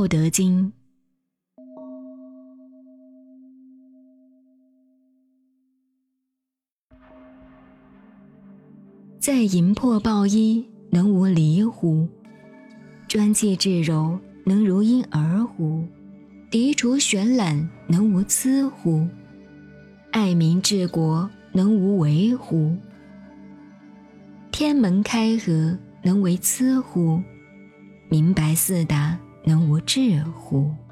道德经》。在银破抱衣，能无离乎？专气致柔，能如婴儿乎？涤除玄览，能无疵乎？爱民治国，能无为乎？天门开合，能为疵乎？明白四达，能无智乎？